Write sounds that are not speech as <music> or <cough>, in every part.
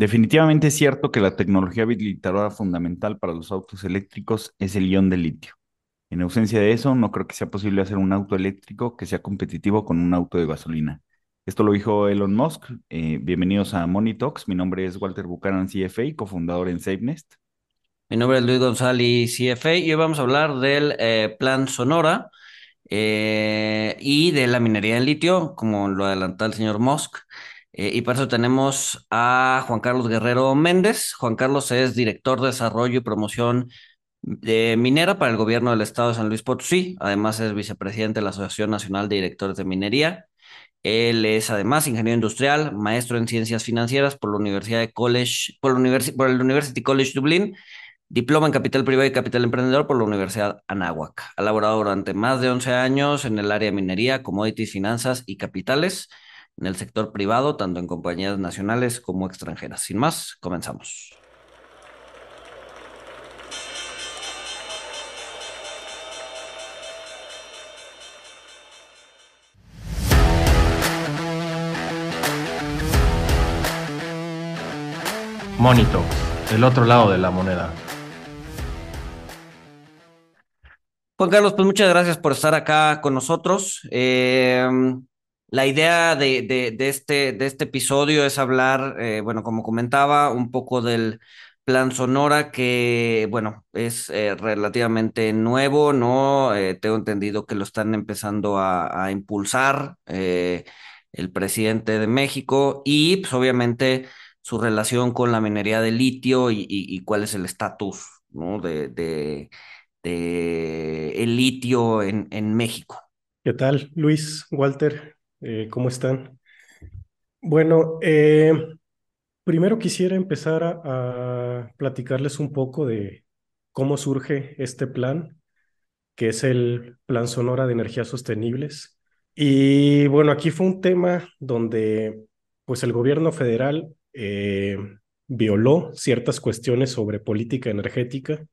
Definitivamente es cierto que la tecnología habilitadora fundamental para los autos eléctricos es el ion de litio. En ausencia de eso, no creo que sea posible hacer un auto eléctrico que sea competitivo con un auto de gasolina. Esto lo dijo Elon Musk. Eh, bienvenidos a Money Talks. Mi nombre es Walter Buchanan, CFA, cofundador en SafeNest. Mi nombre es Luis González, CFA, y hoy vamos a hablar del eh, plan Sonora eh, y de la minería en litio, como lo adelantó el señor Musk. Eh, y para eso tenemos a Juan Carlos Guerrero Méndez. Juan Carlos es director de desarrollo y promoción de minera para el gobierno del estado de San Luis Potosí. Además es vicepresidente de la Asociación Nacional de Directores de Minería. Él es además ingeniero industrial, maestro en ciencias financieras por la Universidad College, por, por el University College Dublín Diploma en Capital Privado y Capital Emprendedor por la Universidad Anáhuac. Ha laborado durante más de 11 años en el área de minería, commodities, finanzas y capitales en el sector privado, tanto en compañías nacionales como extranjeras. Sin más, comenzamos. Monito, el otro lado de la moneda. Juan Carlos, pues muchas gracias por estar acá con nosotros. Em, la idea de, este, de este episodio es hablar, eh, bueno, como comentaba, un poco del plan Sonora, que, bueno, es eh, relativamente nuevo, ¿no? Eh, tengo entendido que lo están empezando a, impulsar el presidente de México y, pues, obviamente, su relación con la minería de litio y, cuál es el estatus, ¿no? de de el litio en, en México. ¿Qué tal, Luis, Walter? Eh, ¿Cómo están? Bueno, eh, primero quisiera empezar a, platicarles un poco de cómo surge este plan, que es el Plan Sonora de Energías Sostenibles. Y bueno, aquí fue un tema donde pues el gobierno federal eh, violó ciertas cuestiones sobre política energética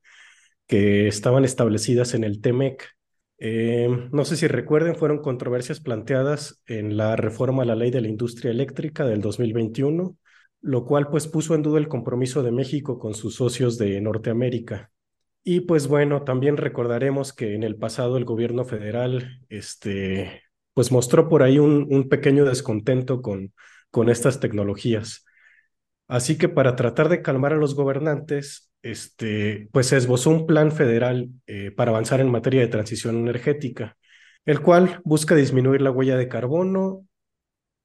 que estaban establecidas en el TEMEC. Eh, no sé si recuerden, fueron controversias planteadas en la reforma a la ley de la industria eléctrica del 2021, lo cual pues puso en duda el compromiso de México con sus socios de Norteamérica. Y pues bueno, también recordaremos que en el pasado el gobierno federal este, pues mostró por ahí un, un pequeño descontento con, con estas tecnologías. Así que para tratar de calmar a los gobernantes, este, pues esbozó un plan federal eh, para avanzar en materia de transición energética, el cual busca disminuir la huella de carbono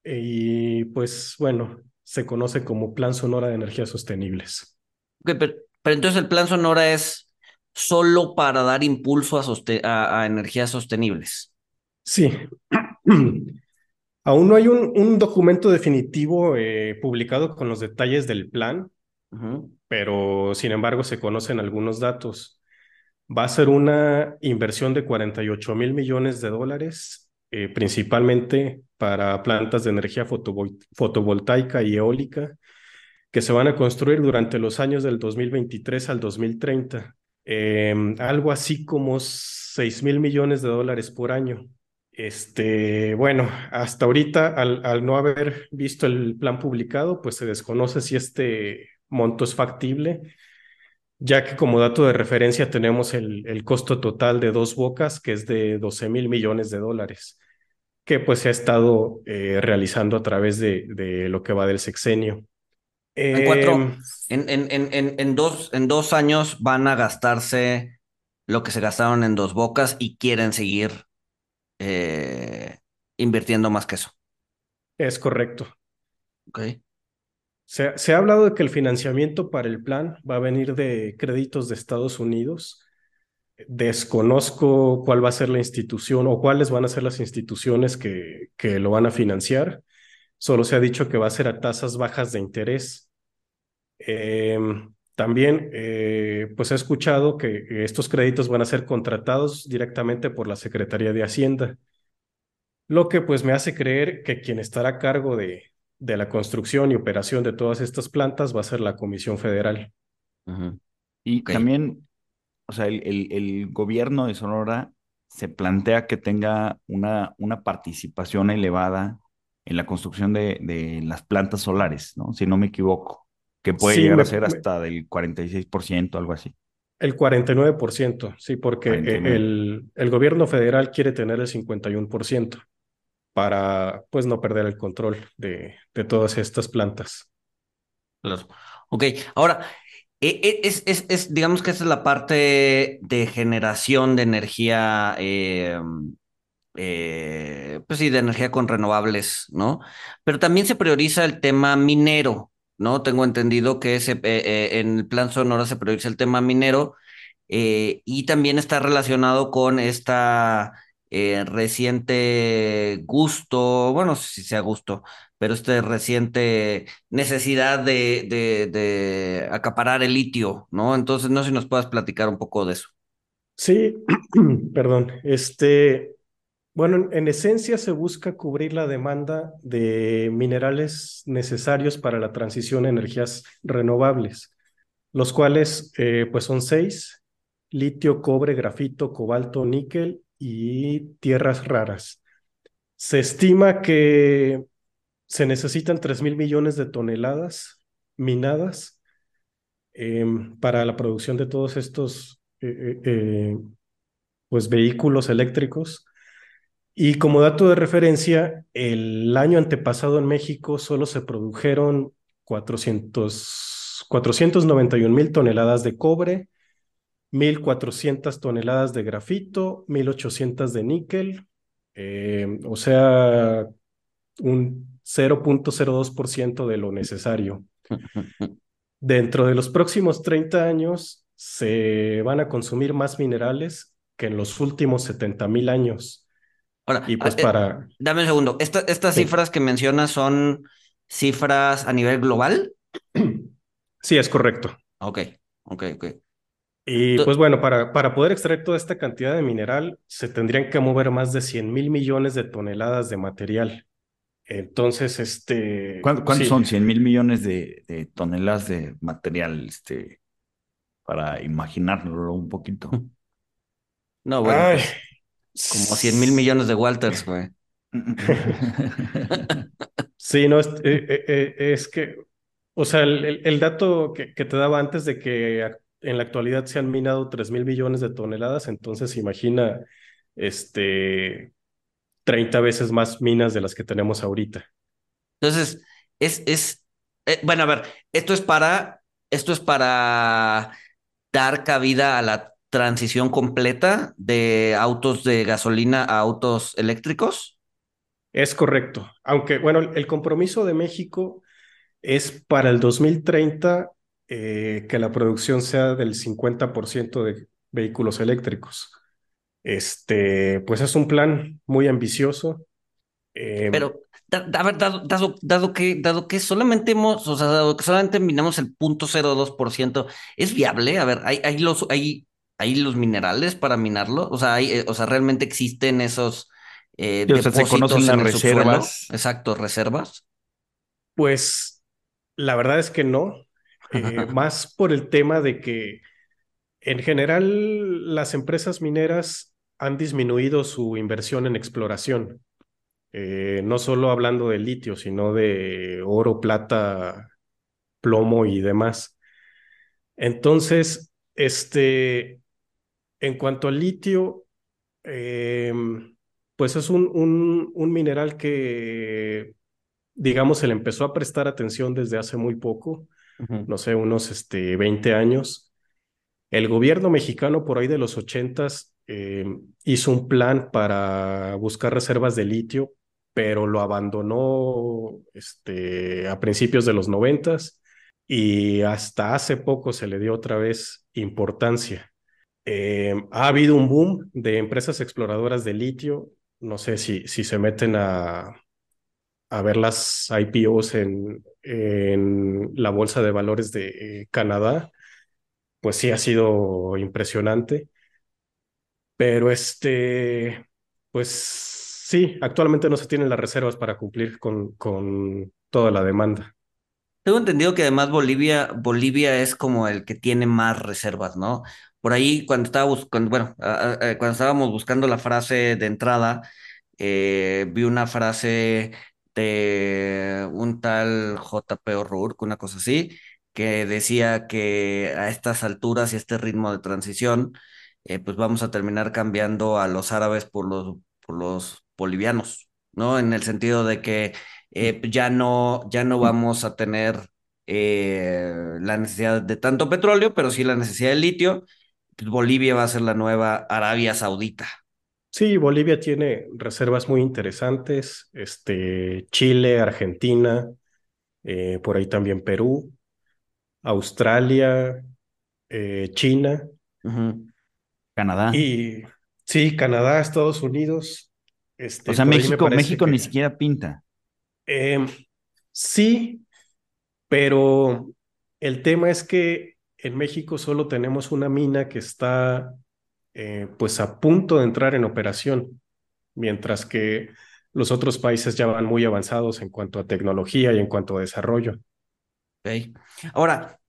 y pues bueno, se conoce como Plan Sonora de Energías Sostenibles. pero, entonces el Plan Sonora es solo para dar impulso a, energías sostenibles. Sí. <clears throat> Aún no hay un, documento definitivo eh, publicado con los detalles del plan, pero sin embargo se conocen algunos datos. Va a ser una inversión de 48 mil millones de dólares, eh, principalmente para plantas de energía fotovoltaica y eólica, que se van a construir durante los años del 2023 al 2030. Em, algo así como 6 mil millones de dólares por año. Este, bueno, hasta ahorita, al, al, no haber visto el plan publicado, pues se desconoce si este monto es factible, ya que como dato de referencia tenemos el, el costo total de dos bocas, que es de 12 mil millones de dólares, que pues se ha estado eh, realizando a través de, de, lo que va del sexenio. En, cuatro, em, en, en, en, en, dos, en dos años van a gastarse lo que se gastaron en dos bocas y quieren seguir eh, invirtiendo más que eso. Es correcto. Ok. Se, ha hablado de que el financiamiento para el plan va a venir de créditos de Estados Unidos. Desconozco cuál va a ser la institución o cuáles van a ser las instituciones que, que lo van a financiar. Solo se ha dicho que va a ser a tasas bajas de interés. Em, también, eh, pues he escuchado que estos créditos van a ser contratados directamente por la Secretaría de Hacienda, lo que pues me hace creer que quien estará a cargo de, de la construcción y operación de todas estas plantas va a ser la Comisión Federal. Y también, o sea, el, el, gobierno de Sonora se plantea que tenga una, una participación elevada en la construcción de, de, las plantas solares, ¿no? Si no me equivoco. que puede Sí, llegar a me, ser me- hasta del 46%, algo así. el 49%, sí, porque eh, 49. el, el gobierno federal quiere tener el 51% para, pues, no perder el control de, de todas estas plantas. Claro. Ok, ahora, e- e- es, es, es, digamos que esa es la parte de generación de energía, eh, eh, pues sí, de energía con renovables, ¿no? Pero también se prioriza el tema minero, ¿no? Tengo entendido que ese, eh, eh, en el plan Sonora se prioriza el tema minero eh, y también está relacionado con esta eh, reciente gusto, bueno, si sea gusto, pero este reciente necesidad de, de, acaparar el litio, ¿no? Entonces, no sé si nos puedas platicar un poco de eso. Sí, <clears throat> perdón, este, bueno, en, en esencia se busca cubrir la demanda de minerales necesarios para la transición a energías renovables, los cuales, eh, pues son seis, litio, cobre, grafito, cobalto, níquel y tierras raras. Se estima que se necesitan 3 mil millones de toneladas minadas em, para la producción de todos estos eh, eh, eh, pues, vehículos eléctricos. Y como dato de referencia, el año antepasado en México solo se produjeron 400, 491 mil toneladas de cobre, 1.400 toneladas de grafito, 1.800 de níquel, eh, o sea, un 0.02% de lo necesario. <laughs> Dentro de los próximos 30 años se van a consumir más minerales que en los últimos 70 mil años. Ahora, Y pues ah, eh, para... dame un segundo. Esta- estas Sí. cifras que mencionas son cifras a nivel global. <clears throat> Sí, es correcto. Ok, ok, ok. Y pues bueno, para, para poder extraer toda esta cantidad de mineral, se tendrían que mover más de 100 mil millones de toneladas de material. Entonces, este, ¿Cuánto, cuánto sí, son 100 mil millones de, de toneladas de material, este, para imaginarlo un poquito? <laughs> No, bueno, Ay, pues como 100 mil millones de Walters, güey. <laughs> Sí, no, es, eh, eh, eh, es que, o sea, el, el- el dato que, que te daba antes de que en la actualidad se han minado 3 mil millones de toneladas, entonces imagina, este, 30 veces más minas de las que tenemos ahorita. Entonces, es, es, eh, bueno, a ver, esto es para, esto es para dar cabida a la transición completa de autos de gasolina a autos eléctricos. Es correcto, aunque, bueno, el, el compromiso de México es para el 2030 eh, que la producción sea del 50% de vehículos eléctricos. Este, pues es un plan muy ambicioso. eh, Pero, a ver, dado, dado, dado que, dado que solamente hemos, o sea, dado que solamente minamos el 0.02%, ¿es viable? A ver, ¿hay, hay los, hay, hay los minerales para minarlo? O sea, hay, eh, o sea, ¿realmente existen esos eh, Sí, o sea, se depósitos conocen las en el subsuelo? reservas. Exacto, reservas. Pues la verdad es que no, eh, <laughs> más por el tema de que en general las empresas mineras han disminuido su inversión en exploración, eh, no solo hablando de litio, sino de oro, plata, plomo y demás. Entonces, este, en cuanto al litio, em, pues es un, un, un mineral que, digamos, se le empezó a prestar atención desde hace muy poco No sé, unos este, 20 años. El gobierno mexicano por ahí de los 80s eh, hizo un plan para buscar reservas de litio, pero lo abandonó este, a principios de los 90s y hasta hace poco se le dio otra vez importancia. Eh, ha habido un boom de empresas exploradoras de litio. No sé si, si se meten a, a ver las IPOs en, en la Bolsa de Valores de eh, Canadá, pues sí ha sido impresionante. Pero este, pues sí, actualmente no se tienen las reservas para cumplir con, con toda la demanda. Tengo entendido que además Bolivia, Bolivia es como el que tiene más reservas, ¿no? Por ahí cuando estaba bueno, cuando estábamos buscando la frase de entrada, eh, vi una frase de un tal JP O'Rourke, una cosa así, que decía que a estas alturas y este ritmo de transición, eh, pues vamos a terminar cambiando a los árabes por los, por los bolivianos, ¿no? En el sentido de que eh, ya no, ya no vamos a tener eh, la necesidad de tanto petróleo, pero sí la necesidad de litio. Pues Bolivia va a ser la nueva Arabia Saudita. Sí, Bolivia tiene reservas muy interesantes, este, Chile, Argentina, eh, por ahí también Perú, Australia, eh, China. Canadá. y sí, Canadá, Estados Unidos. Este, o sea, México, México ni siquiera pinta. Em, sí, pero el tema es que en México solo tenemos una mina que está eh, pues a punto de entrar en operación, mientras que los otros países ya van muy avanzados en cuanto a tecnología y en cuanto a desarrollo. Ahora,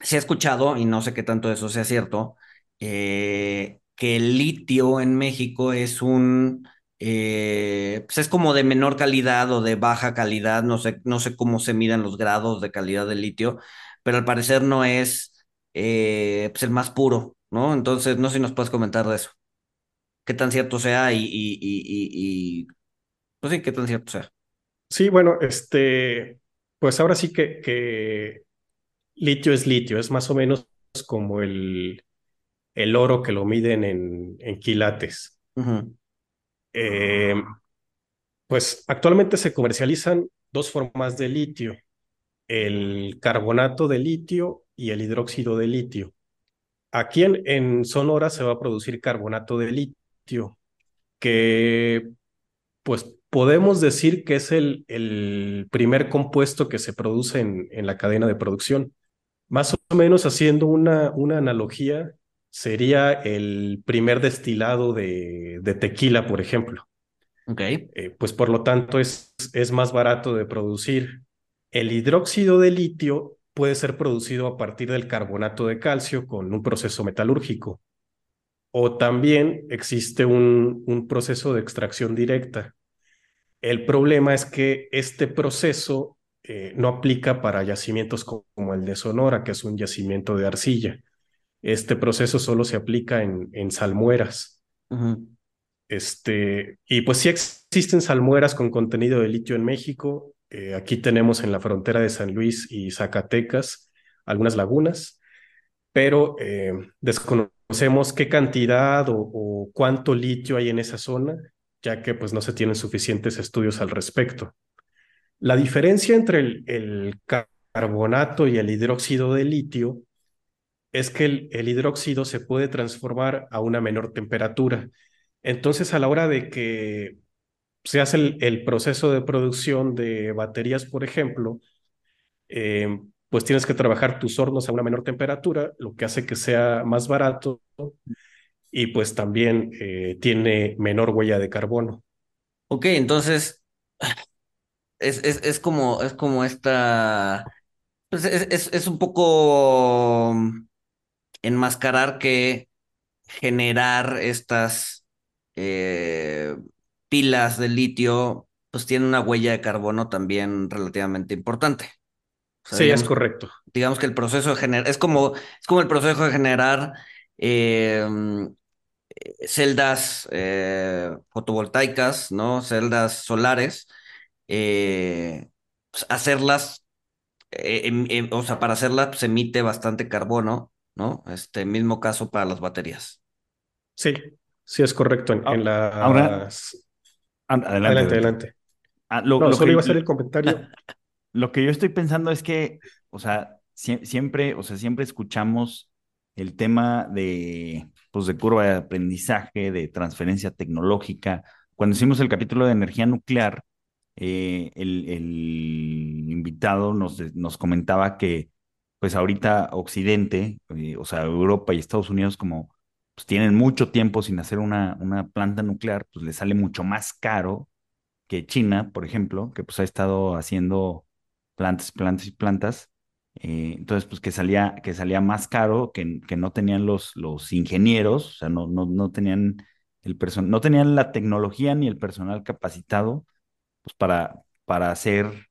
se ha escuchado, y no sé qué tanto eso sea cierto, eh, que el litio en México es un, eh, pues es como de menor calidad o de baja calidad, no sé, no sé cómo se miden los grados de calidad del litio, pero al parecer no es pues el más puro, ¿no? Entonces, no sé si nos puedes comentar de eso. ¿Qué tan cierto sea y, y, y, y, pues sí, qué tan cierto sea? Sí, bueno, este, pues ahora sí que, que litio es litio, es más o menos como el, el oro que lo miden en, en quilates. Eh, pues actualmente se comercializan dos formas de litio, el carbonato de litio y el hidróxido de litio. Aquí en, en Sonora se va a producir carbonato de litio, que pues podemos decir que es el, el primer compuesto que se produce en, en la cadena de producción. Más o menos haciendo una, una analogía, sería el primer destilado de, de tequila, por ejemplo. Ok. Eh, pues por lo tanto es, es más barato de producir. El hidróxido de litio puede ser producido a partir del carbonato de calcio con un proceso metalúrgico. O también existe un, un proceso de extracción directa. El problema es que este proceso eh, no aplica para yacimientos co- como el de Sonora, que es un yacimiento de arcilla. Este proceso solo se aplica en, en salmueras. Este, y pues sí existen salmueras con contenido de litio en México. Eh, aquí tenemos en la frontera de San Luis y Zacatecas algunas lagunas, pero eh, desconocemos qué cantidad o, cuánto litio hay en esa zona, ya que pues no se tienen suficientes estudios al respecto. La diferencia entre el, el car- carbonato y el hidróxido de litio es que el hidróxido se puede transformar a una menor temperatura. Entonces, a la hora de que se hace el, proceso de producción de baterías, por ejemplo, eh, pues tienes que trabajar tus hornos a una menor temperatura, lo que hace que sea más barato y pues también eh, tiene menor huella de carbono. Ok, entonces es, es, es como, es como esta, pues es, es, un poco enmascarar que generar estas eh, pilas de litio, pues tiene una huella de carbono también relativamente importante. O sea, Sí, es correcto. digamos que el proceso de generar, es como, es como el proceso de generar eh, celdas eh, fotovoltaicas, ¿no? Celdas solares, eh, pues, hacerlas, eh, em- em- o sea, para hacerlas pues, se emite bastante carbono, ¿no? Este mismo caso para las baterías. Sí, sí es correcto. En, en Ah, Ahora, las... a- adelante, Adelante, adelante. Ah, lo, No, lo solo que, iba a hacer el comentario. <laughs> lo que yo estoy pensando es que, o sea, sie- siempre, o sea, siempre escuchamos el tema de, pues, de curva de aprendizaje, de transferencia tecnológica. Cuando hicimos el capítulo de energía nuclear, eh, el, el invitado nos, nos comentaba que, pues, ahorita Occidente, eh, o sea, Europa y Estados Unidos, como, pues, tienen mucho tiempo sin hacer una, una planta nuclear, pues, les sale mucho más caro que China, por ejemplo, que pues ha estado haciendo plantas, plantas y plantas. eh, entonces, pues que salía, que salía más caro, que, que no tenían los, los ingenieros, o sea, no, no, no tenían el person no tenían la tecnología ni el personal capacitado, pues para, para hacer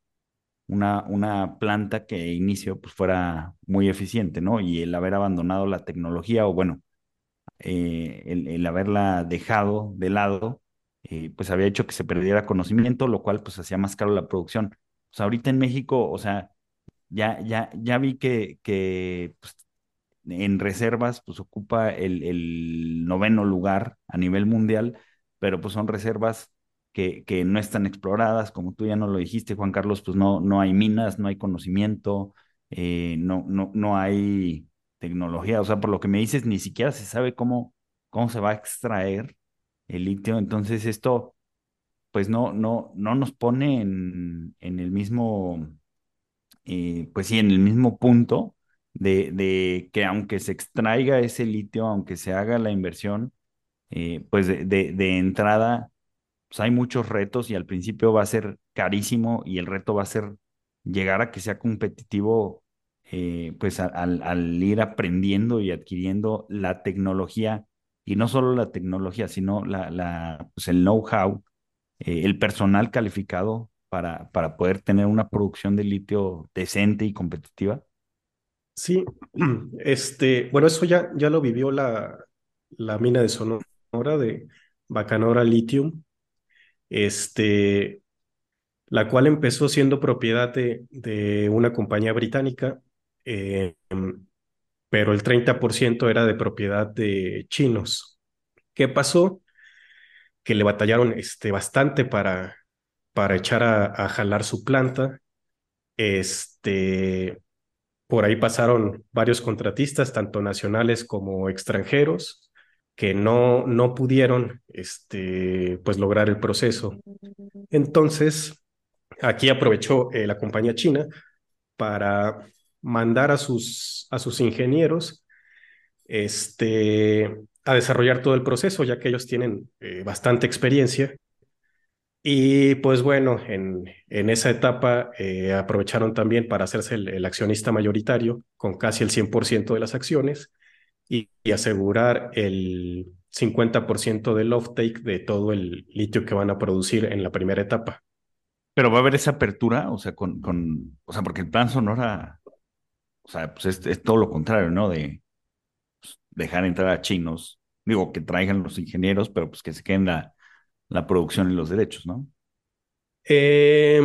una, una planta que de inicio pues fuera muy eficiente, ¿no? Y el haber abandonado la tecnología o bueno, eh, el, haberla dejado de lado, eh, pues había hecho que se perdiera conocimiento, lo cual pues hacía más caro la producción. Pues ahorita en México, o sea, ya, ya, ya vi que, que pues, en reservas pues ocupa el, el noveno lugar a nivel mundial, pero pues son reservas que, que, no están exploradas, como tú ya no lo dijiste, Juan Carlos, pues no, no hay minas, no hay conocimiento, eh, no, no, no hay tecnología, o sea, por lo que me dices, ni siquiera se sabe cómo, cómo se va a extraer el litio, entonces esto, pues no, no, no nos pone en, en el mismo, eh, pues sí, en el mismo punto de, de, que aunque se extraiga ese litio, aunque se haga la inversión, eh, pues de, de, de entrada, pues hay muchos retos y al principio va a ser carísimo y el reto va a ser llegar a que sea competitivo, eh, pues al, ir aprendiendo y adquiriendo la tecnología, y no solo la tecnología, sino la, pues el know-how, eh, el personal calificado para, para poder tener una producción de litio decente y competitiva. Sí, <clears throat> este, bueno, eso ya, ya lo vivió la, la mina de Sonora de Bacanora Lithium, este, la cual empezó siendo propiedad de, de una compañía británica, eh, pero el 30% era de propiedad de chinos. ¿Qué pasó? Que le batallaron este, bastante para, para echar a, a jalar su planta. Este, por ahí pasaron varios contratistas, tanto nacionales como extranjeros, que no, no pudieron este, pues, lograr el proceso. Entonces, aquí aprovechó eh, la compañía china para mandar a sus, a sus ingenieros este, a desarrollar todo el proceso, ya que ellos tienen eh, bastante experiencia. Y pues bueno, en, en esa etapa eh, aprovecharon también para hacerse el, el, accionista mayoritario con casi el 100% de las acciones y, y asegurar el 50% del offtake de todo el litio que van a producir en la primera etapa. Pero va a haber esa apertura, o sea, con, con o sea, porque el plan Sonora, o sea, pues es, todo lo contrario, ¿no? De pues, dejar entrar a chinos, digo, que traigan los ingenieros, pero pues que se queden la, la producción y los derechos, ¿no? Eh,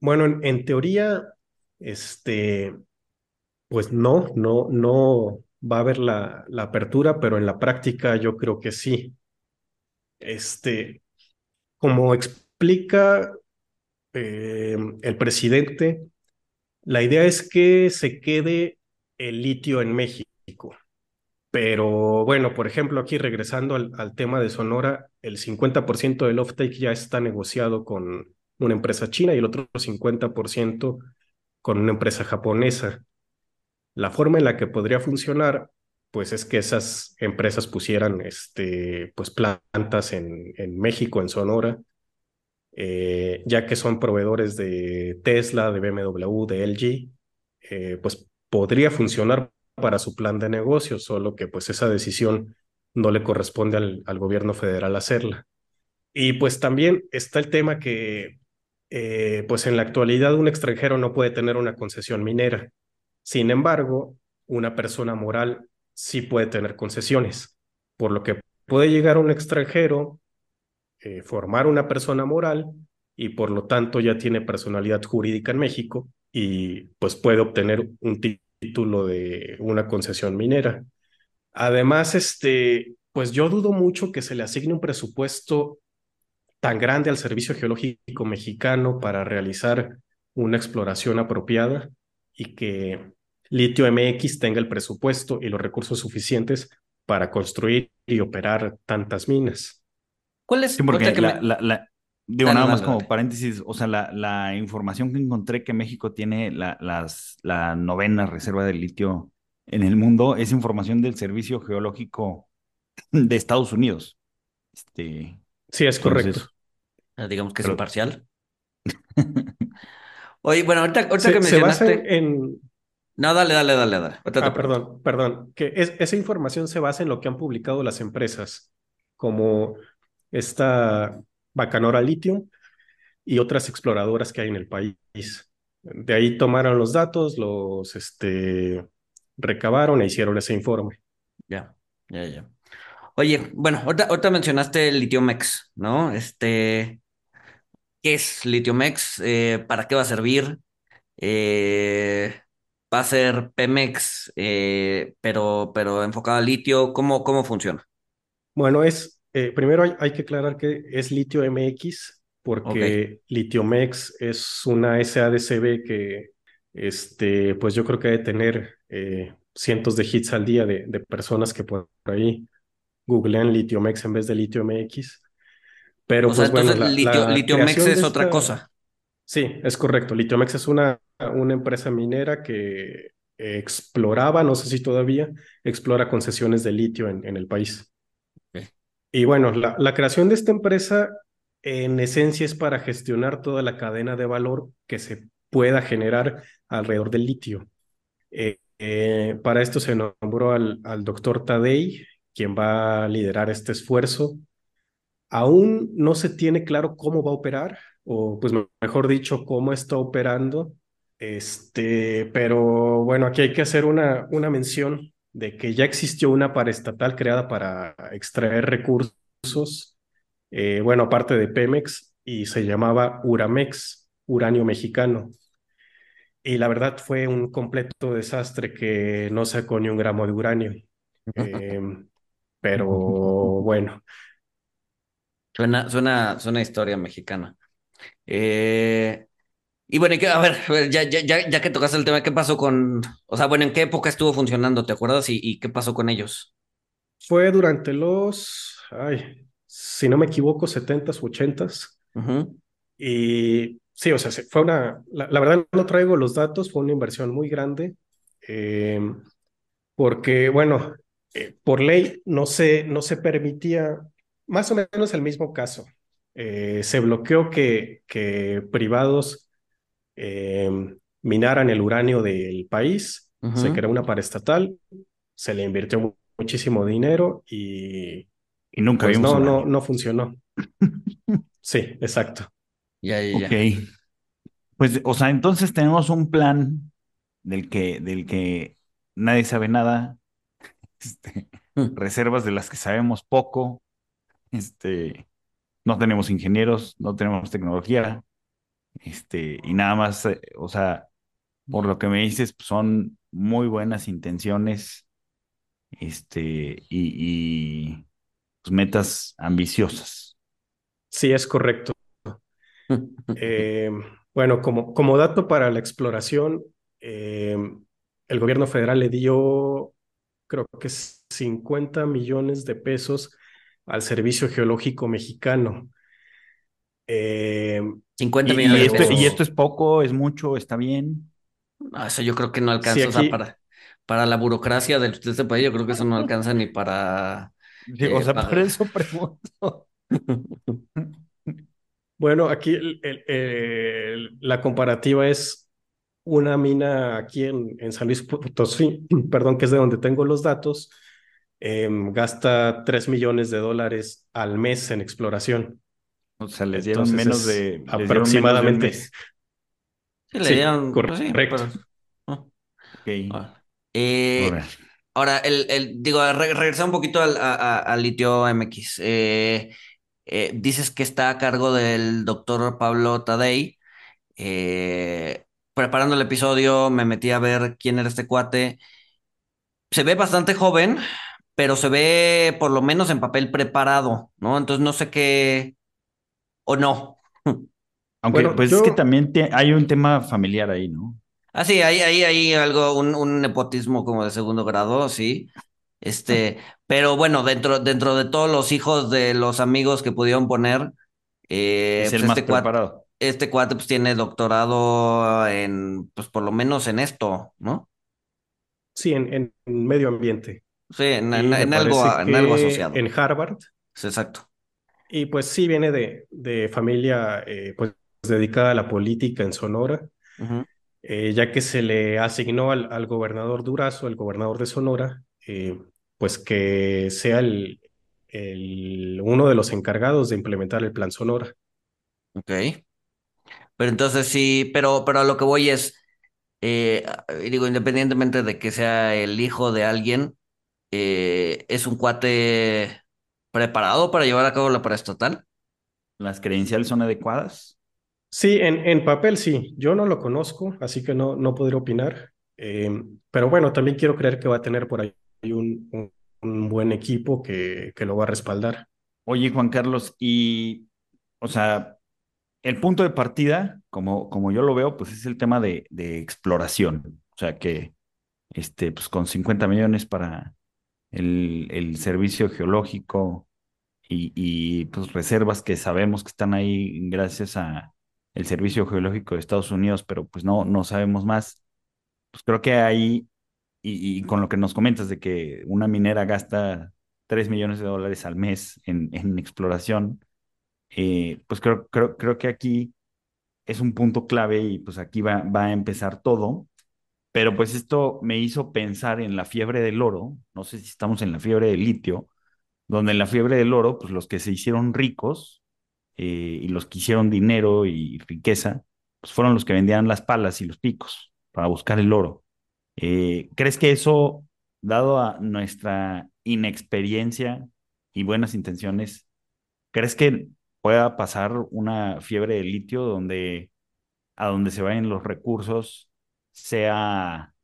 bueno, en, teoría, este, pues no, no, no va a haber la, la, apertura, pero en la práctica yo creo que sí. Este, como explica eh, el presidente, la idea es que se quede el litio en México. Pero bueno, por ejemplo, aquí regresando al, tema de Sonora, el 50% del offtake ya está negociado con una empresa china y el otro 50% con una empresa japonesa. La forma en la que podría funcionar, pues es que esas empresas pusieran este, pues plantas en México, en Sonora, eh, ya que son proveedores de Tesla, de BMW, de LG, eh, pues podría funcionar para su plan de negocio, solo que pues esa decisión no le corresponde al, al gobierno federal hacerla. Y pues también está el tema que eh, pues en la actualidad un extranjero no puede tener una concesión minera. Sin embargo, una persona moral sí puede tener concesiones, por lo que puede llegar un extranjero, eh, formar una persona moral y por lo tanto ya tiene personalidad jurídica en México y pues puede obtener un título de una concesión minera. Además, este, pues yo dudo mucho que se le asigne un presupuesto tan grande al Servicio Geológico Mexicano para realizar una exploración apropiada y que Litio MX tenga el presupuesto y los recursos suficientes para construir y operar tantas minas. ¿Cuál es? Sí, porque la, me... la, la, digo, dale, nada más dale, como paréntesis, o sea, la, la, información que encontré que México tiene la, las, la novena reserva de litio en el mundo es información del Servicio Geológico de Estados Unidos. Este, sí, es correcto. Entonces, ah, digamos que pero... es imparcial. <laughs> Oye, bueno, ahorita, ahorita se, que mencionaste... Se basa en... No, dale, dale, dale, dale. Ah, perdón, perdón. Que es, esa información se basa en lo que han publicado las empresas, como esta Bacanora Lithium y otras exploradoras que hay en el país. De ahí tomaron los datos, los este, recabaron e hicieron ese informe. Ya, ya, ya. Oye, bueno, ahorita, ahorita mencionaste el Litiomex, ¿no? Este, ¿qué es Litiomex? Eh, ¿para qué va a servir? Eh, ¿va a ser Pemex, eh, pero, pero enfocado al litio? ¿Cómo, cómo funciona? Bueno, es, eh, primero hay, hay que aclarar que es litio MX, porque Litiomex es una SADCB que, este, pues yo creo que debe tener eh, cientos de hits al día de, de personas que por ahí googlean Litiomex en vez de Litio MX. Pero O sea, pues bueno, entonces la, litio, la Litiomex es otra cosa. sí, es correcto. Litiomex es una, una empresa minera que exploraba, no sé si todavía, explora concesiones de litio en, en el país. Y bueno, la, creación de esta empresa en esencia es para gestionar toda la cadena de valor que se pueda generar alrededor del litio. Eh, eh, para esto se nombró al, doctor Tadei, quien va a liderar este esfuerzo. Aún no se tiene claro cómo va a operar, o pues me- mejor dicho, cómo está operando. Este, pero bueno, aquí hay que hacer una, una mención de que ya existió una paraestatal creada para extraer recursos eh, bueno, aparte de Pemex, y se llamaba Uramex, Uranio Mexicano. Y la verdad fue un completo desastre que no sacó ni un gramo de uranio. Eh, pero <laughs> bueno, Suena, suena, suena historia mexicana. Eh, y bueno, y que- a ver, ya, ya, ya, ya que tocaste el tema, ¿qué pasó con, o sea, bueno, ¿en qué época estuvo funcionando? ¿Te acuerdas? ¿Y, y qué pasó con ellos? fue durante los, ay, si no me equivoco, 70s, 80s. Ujú, Y sí, o sea, se- fue una, la, la verdad no traigo los datos, fue una inversión muy grande. Eh, porque, bueno, eh, por ley no se, no se permitía, más o menos el mismo caso. Eh, se bloqueó que, que privados eh, minaran el uranio del país, se creó una paraestatal, se le invirtió mu- muchísimo dinero y Y nunca pues vimos no, no, uranio. no funcionó. <laughs> Sí, exacto. Ya, ya, Ok. ya. Pues, o sea, entonces tenemos un plan del que, del que nadie sabe nada, <laughs> este, Mm. reservas de las que sabemos poco, este, no tenemos ingenieros, no tenemos tecnología, este, y nada más, eh, o sea, por lo que me dices, pues, son muy buenas intenciones, este, y, y, pues, metas ambiciosas. Sí, es correcto. <laughs> Eh, bueno, como, como dato para la exploración, eh, el gobierno federal le dio, creo que es 50 millones de pesos al Servicio Geológico Mexicano. Eh, 50 Y, y millones de esto, y pesos. esto es poco, es mucho, está bien. No, eso yo creo que no sí, alcanza, o sea, para, para la burocracia del- de, este país, yo creo que eso no alcanza ni para Sí, o eh, sea, por pagar. eso pregunto. <laughs> bueno, aquí el- el- el- la comparativa es una mina aquí en, en San Luis Potosí, <clears throat> perdón, que es de donde tengo los datos, em, gasta 3 millones de dólares al mes en exploración. O sea, les dieron Entonces menos de, les dieron menos de un aproximadamente. Sí, le sí, dieron, pues sí, pero... correcto. Ah. Eh, ahora. ahora, el, el, digo, re- regresar un poquito al, a, a- al litio MX. Eh, eh, dices que está a cargo del doctor Pablo Tadei. Eh, preparando el episodio, me metí a ver quién era este cuate. Se ve bastante joven, pero se ve por lo menos en papel preparado, ¿no? Entonces no sé qué, o no. Aunque, Bueno, pues es que también te- hay un tema familiar ahí, ¿no? Ah, sí, hay, hay, hay algo, un, un nepotismo como de segundo grado, sí. Este, pero bueno, dentro, dentro de todos los hijos de los amigos que pudieron poner, eh, Es pues el más este cuate, este cuate pues tiene doctorado en, pues por lo menos en esto, ¿no? sí, en, en medio ambiente. Sí, en, algo, en algo asociado. en Harvard. Sí, exacto. Y pues sí, viene de, de familia eh, pues dedicada a la política en Sonora, eh, ya que se le asignó al, al gobernador Durazo, el gobernador de Sonora, eh, pues que sea el, el, uno de los encargados de implementar el plan Sonora. Ok. Pero entonces sí, pero, pero a lo que voy es, digo, independientemente de que sea el hijo de alguien, es un cuate preparado para llevar a cabo la paraestatal. ¿Las credenciales son adecuadas? Sí, en, en papel sí. Yo no lo conozco, así que no, no podría opinar. Eh, pero bueno, también quiero creer que va a tener por ahí un, un, un buen equipo que, que lo va a respaldar. Oye, Juan Carlos, y, o sea, el punto de partida, como, como yo lo veo, pues es el tema de, de exploración. O sea, que este, pues con 50 millones para el, el servicio geológico y, y, pues reservas que sabemos que están ahí gracias a el servicio geológico de Estados Unidos, pero pues no, no sabemos más. Pues creo que ahí, y, y con lo que nos comentas de que una minera gasta 3 millones de dólares al mes en, en exploración, eh, pues creo, creo, creo que aquí es un punto clave y pues aquí va, va a empezar todo. Pero pues esto me hizo pensar en la fiebre del oro, no sé si estamos en la fiebre del litio, donde en la fiebre del oro, pues los que se hicieron ricos eh, y los que hicieron dinero y riqueza, pues fueron los que vendían las palas y los picos para buscar el oro. Eh, ¿Crees que eso, dado a nuestra inexperiencia y buenas intenciones, crees que pueda pasar una fiebre de litio donde a donde se vayan los recursos sea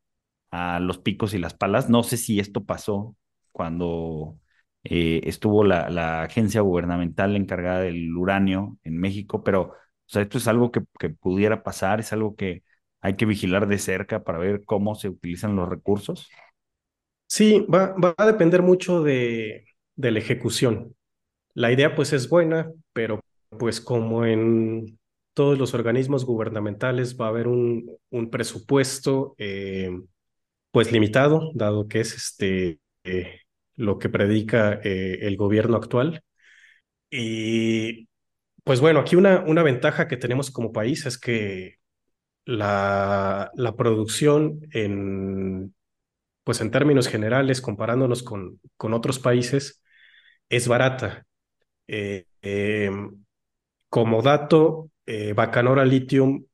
a los picos y las palas? No sé si esto pasó cuando eh, estuvo la, la, agencia gubernamental encargada del uranio en México, pero o sea, esto es algo que, que, pudiera pasar, es algo que hay que vigilar de cerca para ver cómo se utilizan los recursos. Sí, va, va a depender mucho de, de la ejecución. La idea pues es buena, pero pues como en todos los organismos gubernamentales va a haber un, un presupuesto eh, pues limitado, dado que es este, eh, lo que predica eh, el gobierno actual. Y pues bueno, aquí una, una ventaja que tenemos como país es que la, la producción en, pues en términos generales, comparándonos con, con otros países, es barata. Como dato, eh, Bacanora Lithium,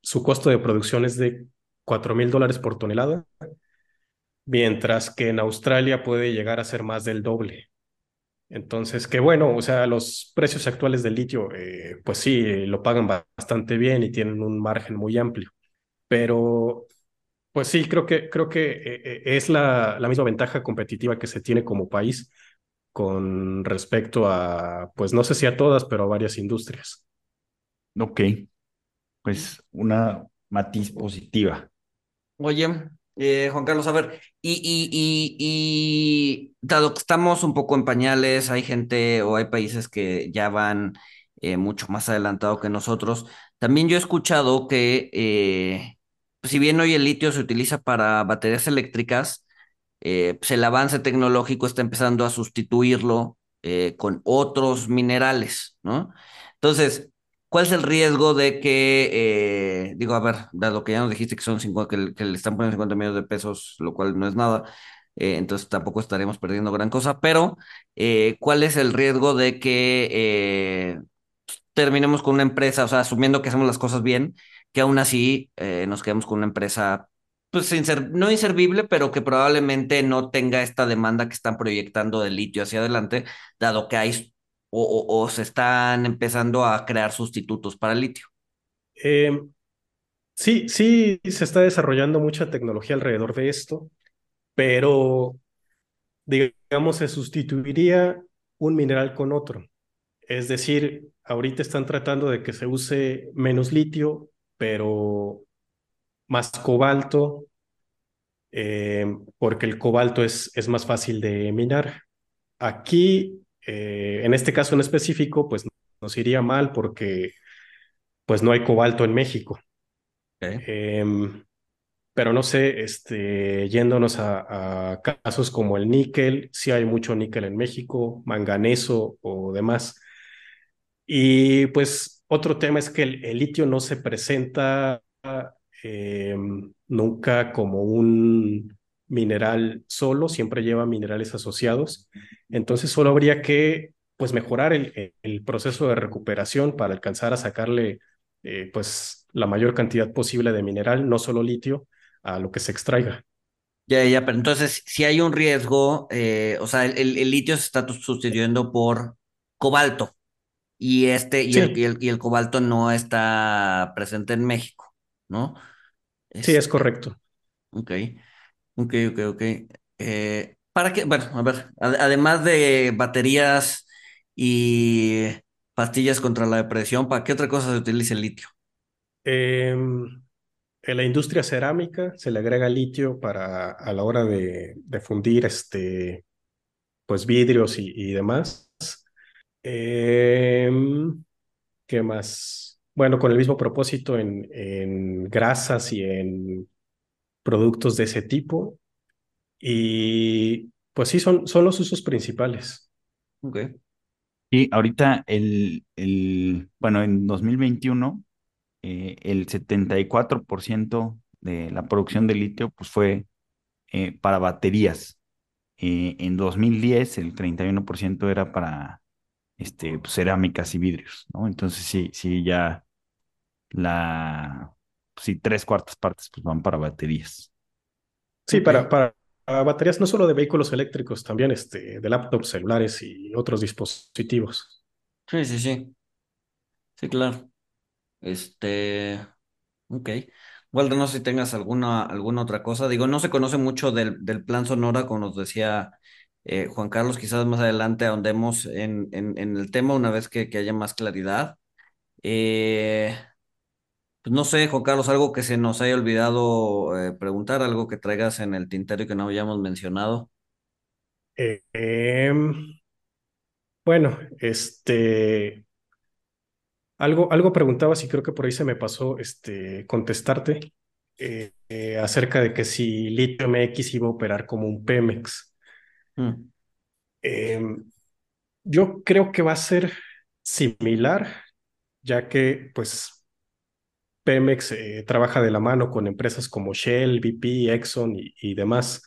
su costo de producción es de 4 mil dólares por tonelada, mientras que en Australia puede llegar a ser más del doble. Entonces, qué bueno, o sea, los precios actuales del litio, eh, pues sí, eh, lo pagan bastante bien y tienen un margen muy amplio. Pero, pues sí, creo que, creo que eh, es la, la misma ventaja competitiva que se tiene como país con respecto a, pues no sé si a todas, pero a varias industrias. Ok, pues una matiz positiva. Oye, eh, Juan Carlos, a ver, y, y, y, y, dado que estamos un poco en pañales, hay gente o hay países que ya van eh, mucho más adelantado que nosotros. También yo he escuchado que eh, si bien hoy el litio se utiliza para baterías eléctricas, eh, pues el avance tecnológico está empezando a sustituirlo eh, con otros minerales, ¿no? Entonces, ¿cuál es el riesgo de que, eh, digo, a ver, dado que ya nos dijiste que son 50, que, le- que le están poniendo 50 millones de pesos, lo cual no es nada, entonces tampoco estaremos perdiendo gran cosa, pero ¿cuál es el riesgo de que terminemos con una empresa, o sea, asumiendo que hacemos las cosas bien, que aún así nos quedemos con una empresa, pues inser- no inservible, pero que probablemente no tenga esta demanda que están proyectando de litio hacia adelante, dado que hay o, o- se están empezando a crear sustitutos para el litio. Eh, sí, sí, se está desarrollando mucha tecnología alrededor de esto, pero digamos, se sustituiría un mineral con otro. Es decir, ahorita están tratando de que se use menos litio, pero más cobalto, eh, porque el cobalto es, es más fácil de minar. Aquí, eh, en este caso en específico, pues nos iría mal porque pues no hay cobalto en México. Em, pero no sé, este, yéndonos a, a casos como el níquel, sí hay mucho níquel en México, manganeso o demás. Y pues otro tema es que el, el litio no se presenta eh, nunca como un mineral solo, siempre lleva minerales asociados. Entonces solo habría que pues mejorar el, el proceso de recuperación para alcanzar a sacarle eh, pues la mayor cantidad posible de mineral, no solo litio, a lo que se extraiga. Ya, ya, pero entonces, si hay un riesgo, eh, o sea, el, el, litio se está sustituyendo por cobalto y este, y, Sí, el, y, el, y el cobalto no está presente en México, ¿no? Sí, es correcto. ok, ok, ok, ok. Eh, ¿para qué? Bueno, a ver, ade- además de baterías y pastillas contra la depresión, ¿para qué otra cosa se utiliza el litio? Em, en la industria cerámica se le agrega litio para a la hora de, de fundir este, pues vidrios y, y demás. Em, ¿qué más? Bueno, con el mismo propósito en, en grasas y en productos de ese tipo. Y pues sí, son, son los usos principales. Ok, Y ahorita el, el, bueno, en 2021, eh, el 74% de la producción de litio pues fue eh, para baterías. Eh, en 2010 el 31% era para este, pues, cerámicas y vidrios, ¿no? Entonces sí, sí, ya la, sí, tres cuartas partes pues van para baterías. Sí, para para baterías no solo de vehículos eléctricos, también este, de laptops, celulares y otros dispositivos. Sí, sí, sí, sí, claro. Este, ok. Walter, no sé si tengas alguna, alguna otra cosa. Digo, no se conoce mucho del, del plan Sonora, como nos decía eh, Juan Carlos. Quizás más adelante ahondemos en, en, el tema una vez que, haya más claridad. Eh, pues no sé, Juan Carlos, algo que se nos haya olvidado eh, preguntar, algo que traigas en el tintero y que no hayamos mencionado. Em, bueno, este, algo, algo preguntabas y creo que por ahí se me pasó este, contestarte acerca de que si Litio MX iba a operar como un Pemex. Mm, Em, yo creo que va a ser similar, ya que pues Pemex eh, trabaja de la mano con empresas como Shell, BP, Exxon y, demás.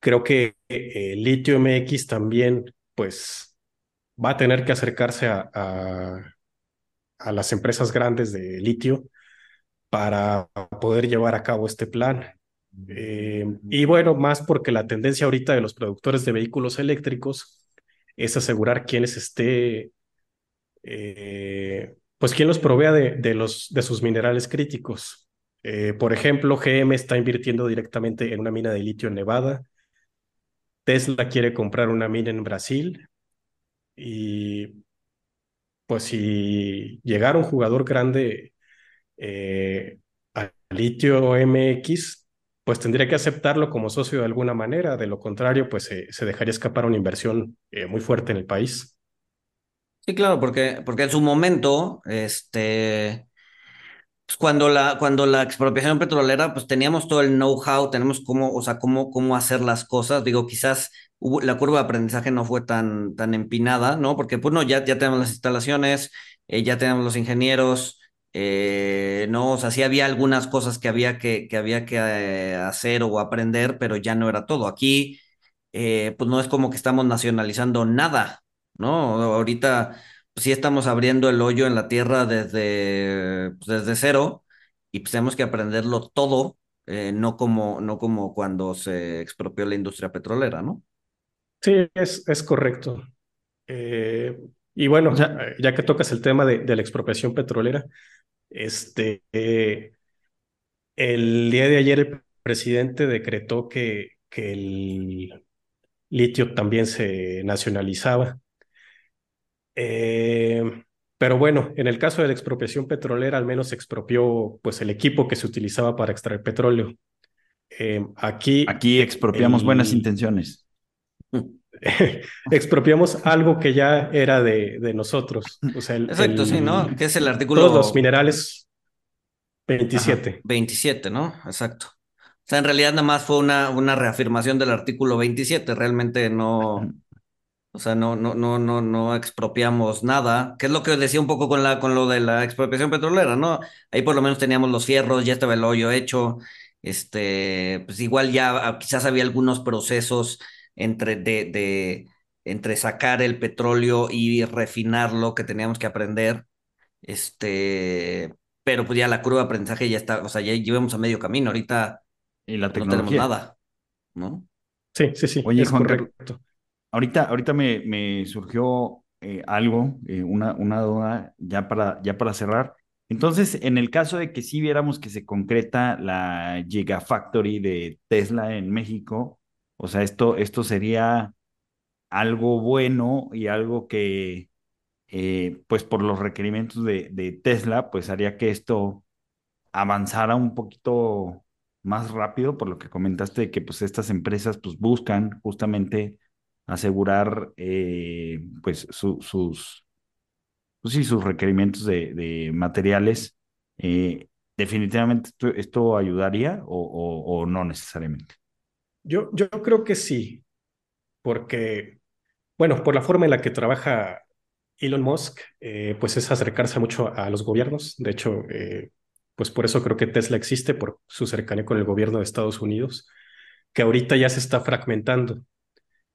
Creo que eh, Litio MX también pues va a tener que acercarse a, a las empresas grandes de litio para poder llevar a cabo este plan. Eh, y bueno, más porque la tendencia ahorita de los productores de vehículos eléctricos es asegurar quienes esté, eh, pues quien los provea de, de, los, de sus minerales críticos. Eh, por ejemplo, GM está invirtiendo directamente en una mina de litio en Nevada. Tesla quiere comprar una mina en Brasil. Y pues si llegara un jugador grande a Litio MX, pues tendría que aceptarlo como socio de alguna manera. De lo contrario, pues eh, se dejaría escapar una inversión eh, muy fuerte en el país. Sí, claro, porque, porque en su momento, este, pues cuando la, cuando la expropiación petrolera, pues teníamos todo el know-how, tenemos cómo, o sea, cómo, cómo hacer las cosas. Digo, quizás la curva de aprendizaje no fue tan, tan empinada, ¿no? Porque, pues, no, ya, ya tenemos las instalaciones, eh, ya tenemos los ingenieros, eh, ¿no? O sea, sí había algunas cosas que había que, que había que eh, hacer o aprender, pero ya no era todo. Aquí, eh, pues no es como que estamos nacionalizando nada, ¿no? Ahorita pues sí estamos abriendo el hoyo en la tierra desde, pues, desde cero y pues tenemos que aprenderlo todo, eh, no como, no como cuando se expropió la industria petrolera, ¿no? Sí, es, es correcto. Eh, y bueno, eh, ya que tocas el tema de, de la expropiación petrolera, este, eh, el día de ayer el presidente decretó que, que el litio también se nacionalizaba. Eh, pero bueno, en el caso de la expropiación petrolera, al menos se expropió pues el equipo que se utilizaba para extraer petróleo. Eh, aquí aquí expropiamos buenas intenciones. <laughs> <laughs> expropiamos algo que ya era de, de nosotros, o sea, el, Exacto, sí, ¿no? Que es el todos los artículo, minerales ajá, 27. 27, ¿no? Exacto. O sea, en realidad nada más fue una, una reafirmación del artículo 27, realmente no, O sea, no, no, no, no, no expropiamos nada, que es lo que decía un poco con la, con lo de la expropiación petrolera, ¿no? Ahí por lo menos teníamos los fierros, ya estaba el hoyo hecho, este, pues igual ya ah, quizás había algunos procesos entre de, de, entre sacar el petróleo y refinarlo que teníamos que aprender. Este, pero pues ya la curva de aprendizaje ya está, o sea, ya llevamos a medio camino. Ahorita Y la no tenemos tecnología. nada, ¿no? Sí, sí, sí, Oye, es Juan correcto. ahorita, ahorita me, me surgió eh, algo, eh, una, una duda ya para, ya para cerrar. Entonces, en el caso de que sí viéramos que se concreta la Gigafactory de Tesla en México, o sea, esto, esto sería algo bueno y algo que, eh, pues por los requerimientos de, Tesla, pues haría que esto avanzara un poquito más rápido, por lo que comentaste de que pues estas empresas pues buscan justamente asegurar eh, pues su- sus, pues, sus requerimientos de, materiales. Eh, definitivamente esto, ayudaría o- o no necesariamente. Yo, yo creo que sí, porque, bueno, por la forma en la que trabaja Elon Musk, eh, pues es acercarse mucho a los gobiernos. De hecho, eh, pues por eso creo que Tesla existe, por su cercanía con el gobierno de Estados Unidos, que ahorita ya se está fragmentando.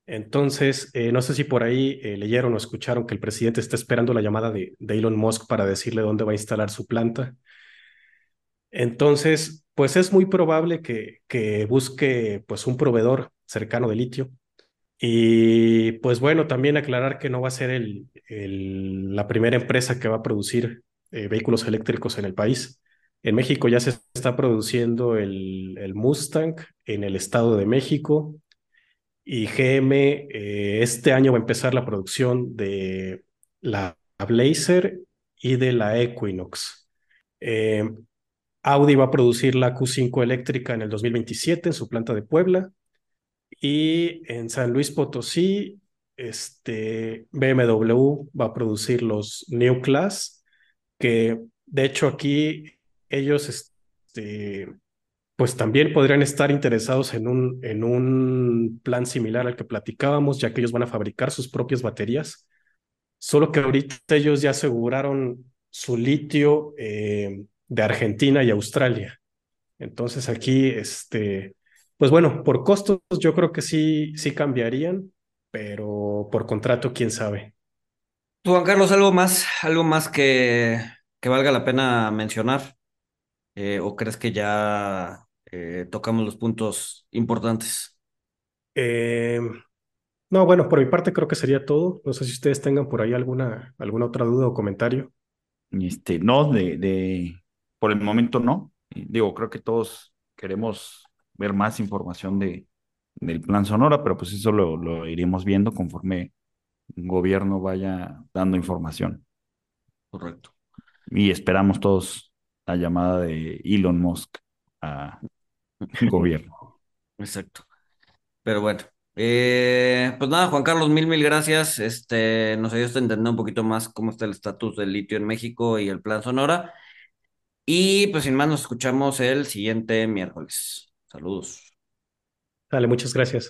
Entonces, eh, no sé si por ahí leyeron o escucharon que el presidente está esperando la llamada de Elon Musk para decirle dónde va a instalar su planta. Entonces, pues es muy probable que, que busque pues un proveedor cercano de litio. Y pues bueno, también aclarar que no va a ser el, el- la primera empresa que va a producir eh, vehículos eléctricos en el país. En México ya se está produciendo el, el Mustang en el Estado de México y GM eh, este año va a empezar la producción de la Blazer y de la Equinox. Eh, Audi va a producir la Q5 eléctrica en el 2027 en su planta de Puebla. Y en San Luis Potosí, este, BMW va a producir los New Class, que de hecho aquí ellos este, pues también podrían estar interesados en un, en un plan similar al que platicábamos, ya que ellos van a fabricar sus propias baterías, solo que ahorita ellos ya aseguraron su litio eh, de Argentina y Australia. Entonces aquí, este, pues bueno, por costos yo creo que sí, sí cambiarían, pero por contrato, quién sabe. Tú, Juan Carlos, algo más, algo más que, que valga la pena mencionar, Eh, ¿o crees que ya eh, tocamos los puntos importantes? Eh, no, bueno, por mi parte creo que sería todo. No sé si ustedes tengan por ahí alguna, alguna otra duda o comentario. Este, no, de, de, por el momento no. Digo, creo que todos queremos ver más información de, del plan Sonora, pero pues eso lo, lo iremos viendo conforme el gobierno vaya dando información. Correcto. Y esperamos todos la llamada de Elon Musk a <laughs> gobierno. Exacto. Pero bueno, eh, pues nada, Juan Carlos, mil, mil gracias. Este, nos ayudaste a entender un poquito más cómo está el estatus del litio en México y el plan Sonora. Y pues sin más, nos escuchamos el siguiente miércoles. Saludos. Dale, muchas gracias.